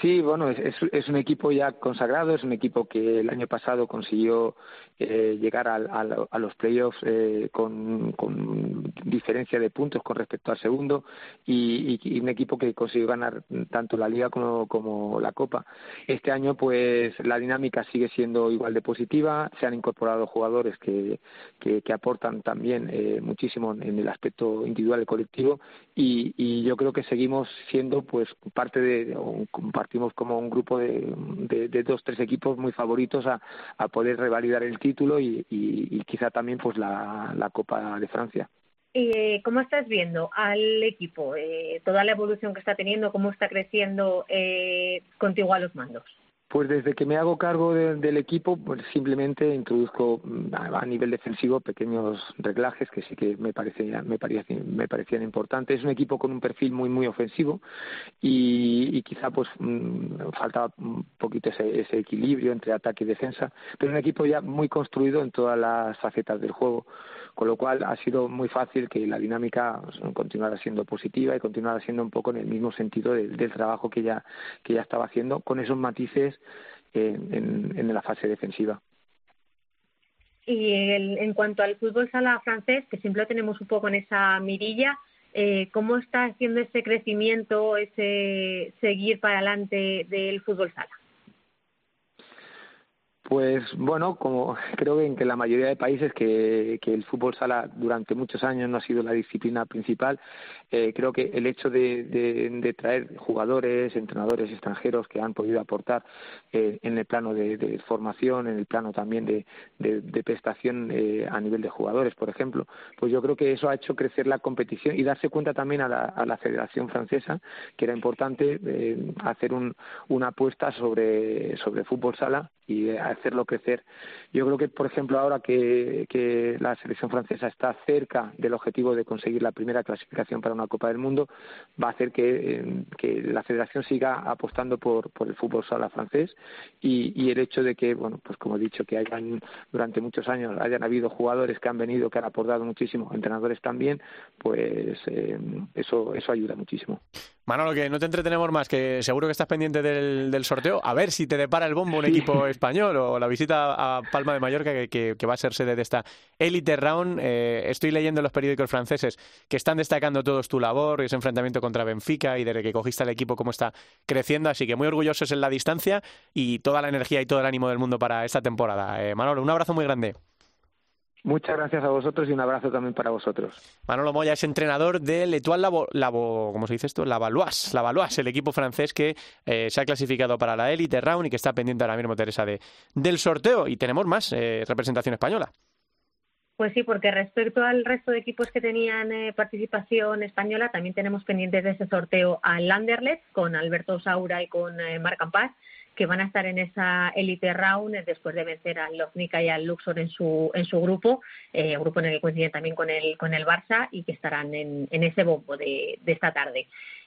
Sí, bueno, es, es, un equipo ya consagrado, es un equipo que el año pasado consiguió eh, llegar a, a, los playoffs eh, con, diferencia de puntos con respecto al segundo y, y, un equipo que consiguió ganar tanto la liga como, como, la copa. Este año, pues la dinámica sigue siendo igual de positiva, se han incorporado jugadores que, que, que aportan también eh, muchísimo en el aspecto individual y colectivo y, y, yo creo que seguimos siendo pues parte de, partimos como un grupo de, de, dos, tres equipos muy favoritos a, a poder revalidar el título y, y, quizá también pues la, la Copa de Francia. Eh, ¿Cómo estás viendo al equipo? Eh, toda la evolución que está teniendo, cómo está creciendo eh, contigo a los mandos. Pues desde que me hago cargo del equipo, pues simplemente introduzco mm, a, nivel defensivo pequeños reglajes que sí que me parecían, me parecían, me parecían importantes. Es un equipo con un perfil muy muy ofensivo y, quizá pues mm, falta un poquito ese, ese equilibrio entre ataque y defensa, pero un equipo ya muy construido en todas las facetas del juego con lo cual ha sido muy fácil que la dinámica continuara siendo positiva y continuara siendo un poco en el mismo sentido del, trabajo que ya, que ya estaba haciendo, con esos matices en, en, la fase defensiva. Y en cuanto al fútbol sala francés, que siempre lo tenemos un poco en esa mirilla, eh, ¿cómo está haciendo ese crecimiento, ese seguir para adelante del fútbol sala? Pues bueno, como creo que en la mayoría de países que, que el fútbol sala durante muchos años no ha sido la disciplina principal, eh, creo que el hecho de, de, de, traer jugadores, entrenadores extranjeros que han podido aportar eh, en el plano de, de, formación, en el plano también de, prestación eh, a nivel de jugadores, por ejemplo, pues yo creo que eso ha hecho crecer la competición y darse cuenta también a la, a la Federación Francesa que era importante eh, hacer un, una apuesta sobre, sobre fútbol sala y hacerlo crecer. Yo creo que, por ejemplo, ahora que, que la selección francesa está cerca del objetivo de conseguir la primera clasificación para una Copa del Mundo, va a hacer que, eh, la federación siga apostando por, por el fútbol sala francés y, y, el hecho de que, bueno, pues como he dicho, que hayan durante muchos años hayan habido jugadores que han venido, que han aportado muchísimo, entrenadores también, pues eh, eso, eso ayuda muchísimo. Manolo, que no te entretenemos más, que seguro que estás pendiente del, del, sorteo. A ver si te depara el bombo un equipo español o la visita a Palma de Mallorca, que, que, va a ser sede de esta Elite Round. Eh, estoy leyendo en los periódicos franceses que están destacando todos tu labor, ese enfrentamiento contra Benfica y desde que cogiste el equipo cómo está creciendo. Así que muy orgullosos en la distancia y toda la energía y todo el ánimo del mundo para esta temporada. Eh, Manolo, un abrazo muy grande. Muchas gracias a vosotros y un abrazo también para vosotros. Manolo Moya es entrenador del Etoile Labo, Labo, ¿cómo se dice esto? La Valois, el equipo francés que eh, se ha clasificado para la Elite Round y que está pendiente ahora mismo, Teresa, de, del sorteo. Y tenemos más eh, representación española. Pues sí, porque respecto al resto de equipos que tenían eh, participación española, también tenemos pendientes de ese sorteo al Landerlet con Alberto Saura y con Marc Ampaz que van a estar en esa Elite Round después de vencer al Lovnica y al Luxor en su, en su grupo, eh, grupo en el que coinciden también con el, con el Barça y que estarán en, en ese bombo de, de, esta tarde.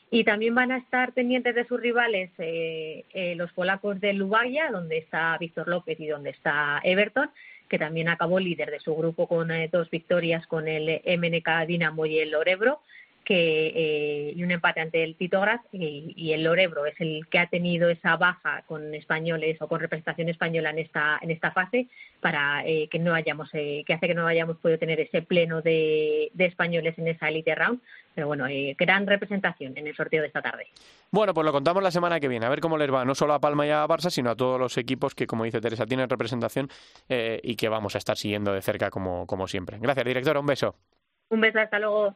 Y también van a estar pendientes de sus rivales eh, eh, los polacos de Lubaya, donde está Víctor López y donde está Everton, que también acabó líder de su grupo con eh, dos victorias con el MNK Dinamo y el Orebro que, eh, y un empate ante el Tito Graz y, el Lorebro es el que ha tenido esa baja con españoles o con representación española en esta en esta fase para eh, que no hayamos eh, que hace que no hayamos podido tener ese pleno de, españoles en esa elite round. Pero bueno gran representación en el sorteo de esta tarde. Bueno pues lo contamos la semana que viene a ver cómo les va no solo a Palma y a Barça sino a todos los equipos que como dice Teresa tienen representación y que vamos a estar siguiendo de cerca como como siempre. Gracias directora un beso. Un beso hasta luego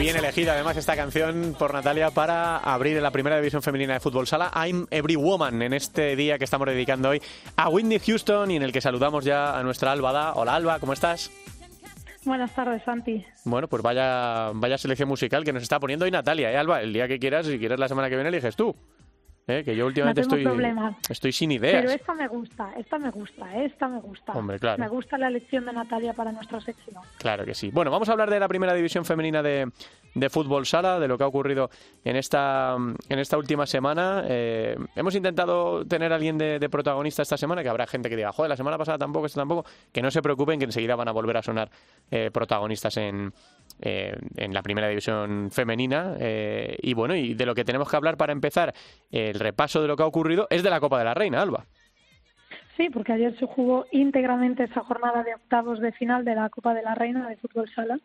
Bien elegida además esta canción por Natalia para abrir en la primera división femenina de fútbol sala I'm Every Woman en este día que estamos dedicando hoy a Whitney Houston y en el que saludamos ya a nuestra Alba. Hola Alba, ¿cómo estás? Buenas tardes, Santi. Bueno, pues vaya, vaya selección musical que nos está poniendo hoy Natalia, ¿eh, Alba? El día que quieras, si quieres la semana que viene, eliges tú. ¿Eh? que yo últimamente estoy, estoy sin ideas. Pero esta me gusta, esta me gusta, esta me gusta. Hombre, claro. Me gusta la elección de Natalia para nuestra sección. Claro que sí. Bueno, vamos a hablar de la primera división femenina de, de fútbol sala, de lo que ha ocurrido en esta, en esta última semana. Eh, hemos intentado tener a alguien de, protagonista esta semana, que habrá gente que diga, joder, la semana pasada tampoco, esta tampoco. Que no se preocupen, que enseguida van a volver a sonar eh, protagonistas en, eh, en la primera división femenina. y bueno, y de lo que tenemos que hablar para empezar el repaso de lo que ha ocurrido es de la Copa de la Reina, Alba. Sí, porque ayer se jugó íntegramente esa jornada de octavos de final de la Copa de la Reina de fútbol sala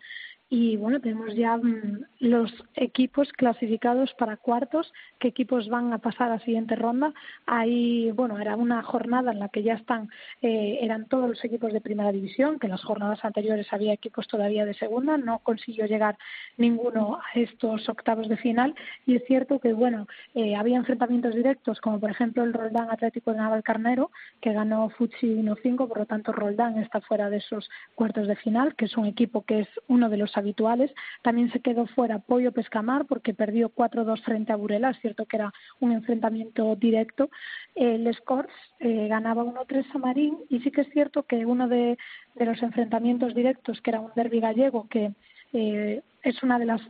y bueno, tenemos ya mm, los equipos clasificados para cuartos, qué equipos van a pasar a la siguiente ronda. Ahí, bueno, era una jornada en la que ya están, eh, eran todos los equipos de primera división, que en las jornadas anteriores había equipos todavía de segunda, no consiguió llegar ninguno a estos octavos de final. Y es cierto que, bueno, eh, había enfrentamientos directos, como por ejemplo el Roldán Atlético de Navalcarnero, que ganó Futsi 1-5, por lo tanto Roldán está fuera de esos cuartos de final, que es un equipo que es uno de los habituales. También se quedó fuera Pollo Pescamar porque perdió 4-2 frente a Burela. Es cierto que era un enfrentamiento directo. El Scores eh, ganaba 1-3 a Marín y sí que es cierto que uno de, los enfrentamientos directos, que era un derby gallego, que eh, es una de las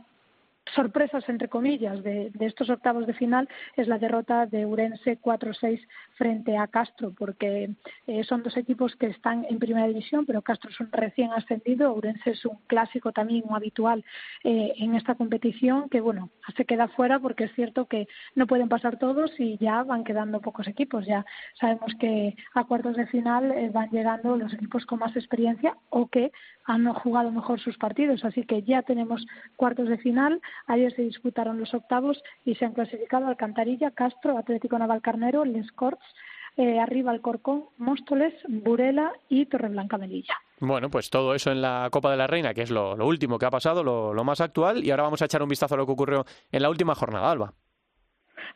sorpresas, entre comillas, de, estos octavos de final es la derrota de Urense 4-6 frente a Castro, porque eh, son dos equipos que están en primera división, pero Castro es un recién ascendido, Urense es un clásico también un habitual eh, en esta competición, que bueno, se queda fuera porque es cierto que no pueden pasar todos y ya van quedando pocos equipos. Ya sabemos que a cuartos de final eh, van llegando los equipos con más experiencia o que han jugado mejor sus partidos, así que ya tenemos cuartos de final Ayer se disputaron los octavos y se han clasificado Alcantarilla, Castro, Atlético Navalcarnero, Les Corts, eh, arriba Alcorcón, Móstoles, Burela y Torreblanca Melilla. Bueno, pues todo eso en la Copa de la Reina, que es lo, último que ha pasado, lo, lo, más actual, y ahora vamos a echar un vistazo a lo que ocurrió en la última jornada, Alba.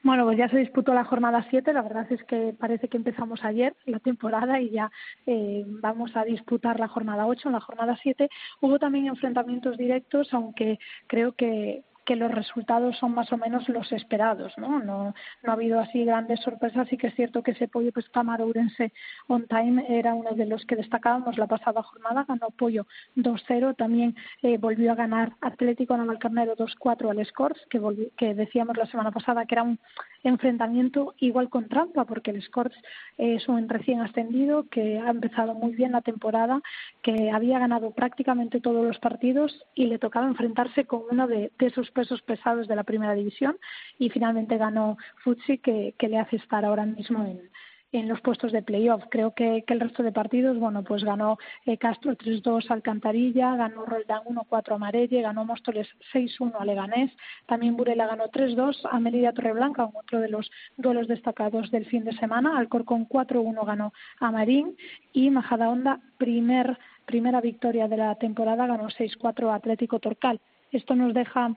Bueno, pues ya se disputó la jornada 7, la verdad es que parece que empezamos ayer la temporada y ya eh, vamos a disputar la jornada 8. En la jornada 7 hubo también enfrentamientos directos, aunque creo que que los resultados son más o menos los esperados, ¿no? No, ha habido así grandes sorpresas. Y que es cierto que ese pollo pescamar Ourense on time era uno de los que destacábamos la pasada jornada, ganó pollo 2-0, también eh, volvió a ganar Atlético Navalcarnero 2-4 al Scores, que, que decíamos la semana pasada que era un enfrentamiento igual con trampa, porque el Scores es un recién ascendido que ha empezado muy bien la temporada, que había ganado prácticamente todos los partidos y le tocaba enfrentarse con uno de, esos pesos pesados de la primera división y finalmente ganó Futsi que, le hace estar ahora mismo en, en los puestos de playoff. Creo que, el resto de partidos, bueno, pues ganó eh, Castro 3-2 Alcantarilla, ganó Roldán 1-4 a Marelle, ganó Móstoles 6-1 a Leganés, también Burela ganó 3-2 a Merida Torreblanca, otro de los duelos destacados del fin de semana, Alcorcón 4-1 ganó a Marín y Majadahonda, primer, primera victoria de la temporada, ganó 6-4 a Atlético Torcal. Esto nos deja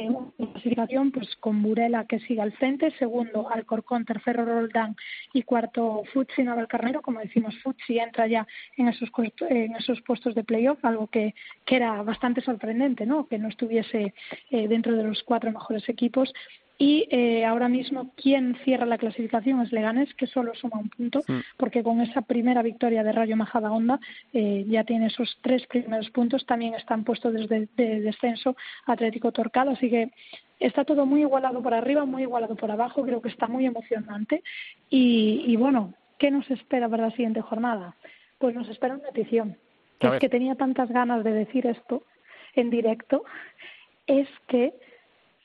en clasificación pues con Burela que sigue al frente, segundo Alcorcón, tercero Roldán y cuarto Futsi Navalcarnero, como decimos Futsi entra ya en esos en esos puestos de playoff, algo que, que era bastante sorprendente, ¿no? que no estuviese eh, dentro de los cuatro mejores equipos y eh, ahora mismo quien cierra la clasificación es Leganés, que solo suma un punto, porque con esa primera victoria de Rayo Majadahonda eh, ya tiene esos tres primeros puntos. También están puestos desde de descenso Atlético Torcal, así que está todo muy igualado por arriba, muy igualado por abajo. Creo que está muy emocionante. Y, y bueno, ¿qué nos espera para la siguiente jornada? Pues nos espera una notición. Es que tenía tantas ganas de decir esto en directo, es que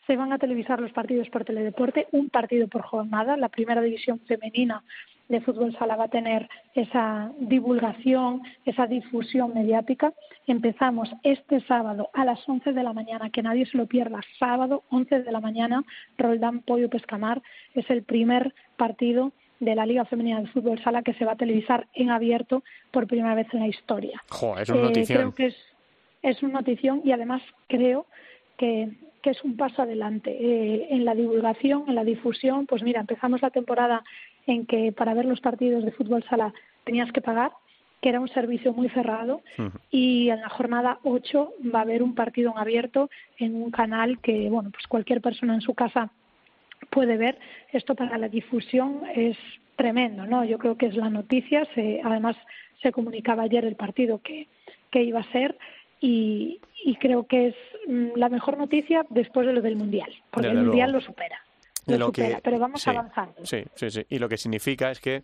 se van a televisar los partidos por teledeporte, un partido por jornada. La primera división femenina de fútbol sala va a tener esa divulgación, esa difusión mediática. Empezamos este sábado a las 11 de la mañana, que nadie se lo pierda, sábado 11 de la mañana, Roldán Pollo Pescamar. Es el primer partido de la Liga Femenina de Fútbol Sala que se va a televisar en abierto por primera vez en la historia. es una eh, creo que es, es una notición y además creo que que es un paso adelante. Eh, en la divulgación, en la difusión, pues mira, empezamos la temporada en que para ver los partidos de fútbol sala tenías que pagar, que era un servicio muy cerrado, y en la jornada 8 va a haber un partido en abierto en un canal que, bueno, pues cualquier persona en su casa puede ver. Esto para la difusión es tremendo, ¿no? Yo creo que es la noticia. Se, además, se comunicaba ayer el partido que, que iba a ser y, creo que es mm, la mejor noticia después de lo del Mundial, porque el Mundial lo supera. Lo, supera, pero vamos avanzando. Sí, sí, sí. Y lo que significa es que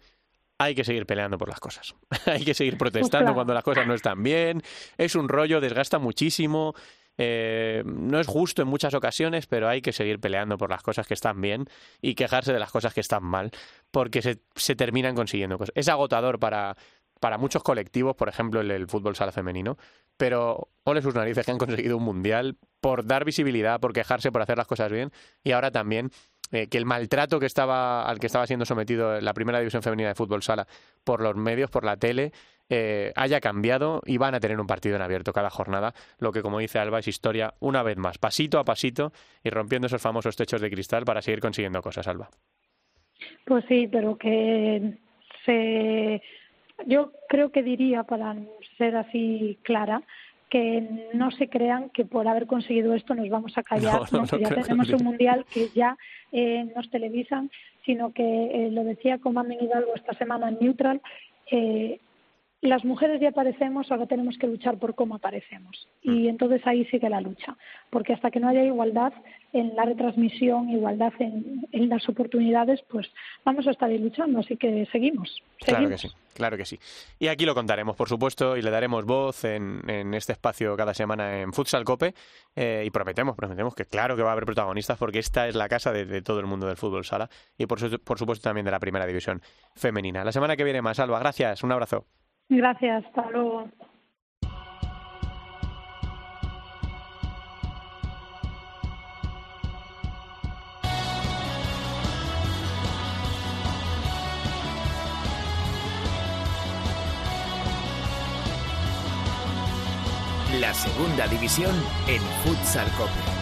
hay que seguir peleando por las cosas. hay que seguir protestando cuando las cosas no están bien. Es un rollo, desgasta muchísimo. Eh, no es justo en muchas ocasiones, pero hay que seguir peleando por las cosas que están bien y quejarse de las cosas que están mal, porque se, se terminan consiguiendo cosas. Es agotador para, para muchos colectivos, por ejemplo el, fútbol sala femenino, pero ole sus narices que han conseguido un mundial por dar visibilidad, por quejarse, por hacer las cosas bien, y ahora también eh, que el maltrato que estaba, al que estaba siendo sometido la primera división femenina de fútbol sala por los medios, por la tele, eh, haya cambiado y van a tener un partido en abierto cada jornada, lo que como dice Alba es historia una vez más, pasito a pasito y rompiendo esos famosos techos de cristal para seguir consiguiendo cosas, Alba. Pues sí, pero que se yo creo que diría, para ser así clara, que no se crean que por haber conseguido esto nos vamos a callar, ya tenemos un mundial que ya eh, nos televisan, sino que eh, lo decía Comandante Hidalgo esta semana en Neutral, eh, las mujeres ya aparecemos, ahora tenemos que luchar por cómo aparecemos. Y mm. entonces ahí sigue la lucha, porque hasta que no haya igualdad en la retransmisión, igualdad en, las oportunidades, pues vamos a estar ahí luchando, así que seguimos. Claro que sí, claro que sí. Y aquí lo contaremos, por supuesto, y le daremos voz en, este espacio cada semana en Futsal Cope, eh, y prometemos, prometemos que claro que va a haber protagonistas, porque esta es la casa de, todo el mundo del fútbol sala, y por, por supuesto también de la primera división femenina. La semana que viene más, Alba, gracias, un abrazo. Gracias, hasta luego. La segunda división en Futsal Copa.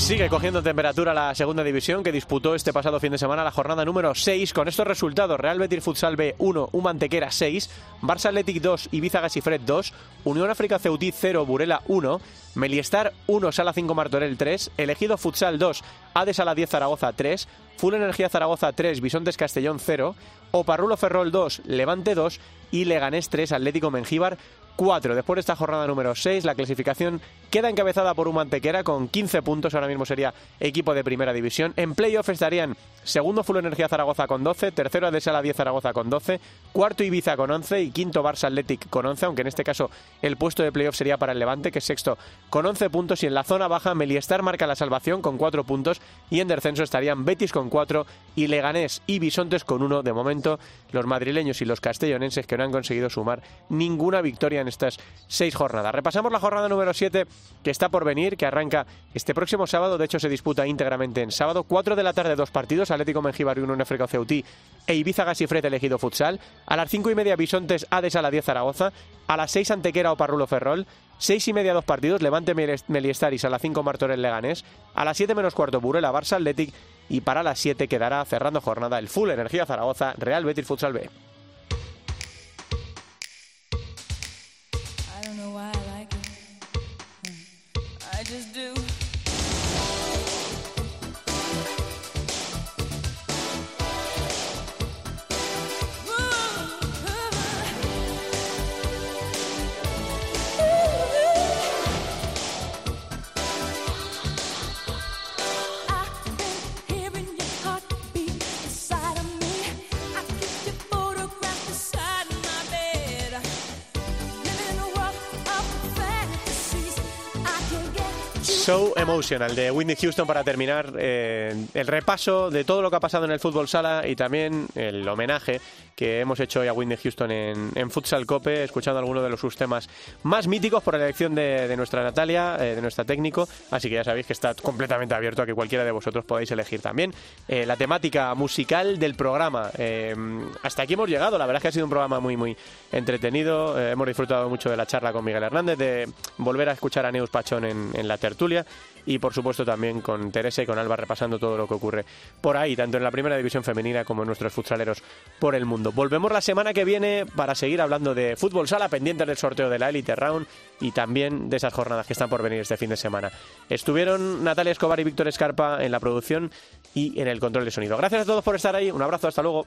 Sigue cogiendo temperatura la segunda división que disputó este pasado fin de semana la jornada número 6 con estos resultados. Real Betis Futsal B 1, Humantequera 6, Barça Athletic 2, Ibiza Gasifred 2, Unión África Ceutí 0, Burela 1, Meliestar 1, Sala 5 Martorell 3, Elegido Futsal 2, Ade Sala 10 Zaragoza 3, Full Energía Zaragoza 3, Bisontes Castellón 0, Oparrulo Ferrol 2, Levante 2 y Leganés 3, Atlético Mengíbar 4. Después de esta jornada número 6, la clasificación queda encabezada por un Mantequera con 15 puntos, ahora mismo sería equipo de primera división. En playoff estarían segundo Full Energía Zaragoza con 12, tercero Adesala 10 Zaragoza con 12, cuarto Ibiza con 11 y quinto Barça Athletic con 11, aunque en este caso el puesto de playoff sería para el Levante, que es sexto con 11 puntos y en la zona baja Meliestar marca la salvación con 4 puntos y en descenso estarían Betis con 4 y Leganés y Bisontes con 1. De momento, los madrileños y los castellonenses que no han conseguido sumar ninguna victoria en estas seis jornadas. Repasamos la jornada número 7 que está por venir, que arranca este próximo sábado, de hecho se disputa íntegramente en sábado, 4 de la tarde dos partidos, Atlético Mengíbar y Unión África Ceutí e Ibiza Gasifred elegido futsal, a las 5 y media Bisontes Ades a la 10 Zaragoza, a las 6 Antequera o Parrulo Ferrol, 6 y media dos partidos, Levante Meliestaris a las 5 Martorell Leganés, a las 7 menos cuarto Burela Barça Athletic. Y para las 7 quedará cerrando jornada el Full Energía Zaragoza Real Betis Futsal B. So Emotional de Whitney Houston para terminar eh, el repaso de todo lo que ha pasado en el fútbol sala y también el homenaje que hemos hecho hoy a Whitney Houston en, Futsal Cope, escuchando algunos de los sus temas más míticos por elección de, nuestra Natalia, eh, de nuestra técnico. Así que ya sabéis que está completamente abierto a que cualquiera de vosotros podáis elegir también eh, la temática musical del programa. hasta aquí hemos llegado, la verdad es que ha sido un programa muy, muy entretenido. hemos disfrutado mucho de la charla con Miguel Hernández, de volver a escuchar a Neus Pachón en la tertulia y por supuesto también con Teresa y con Alba repasando todo lo que ocurre por ahí, tanto en la primera división femenina como en nuestros futsaleros por el mundo. Volvemos la semana que viene para seguir hablando de fútbol sala, pendientes del sorteo de la Elite Round y también de esas jornadas que están por venir este fin de semana. Estuvieron Natalia Escobar y Víctor Escarpa en la producción y en el control de sonido. Gracias a todos por estar ahí, un abrazo, hasta luego.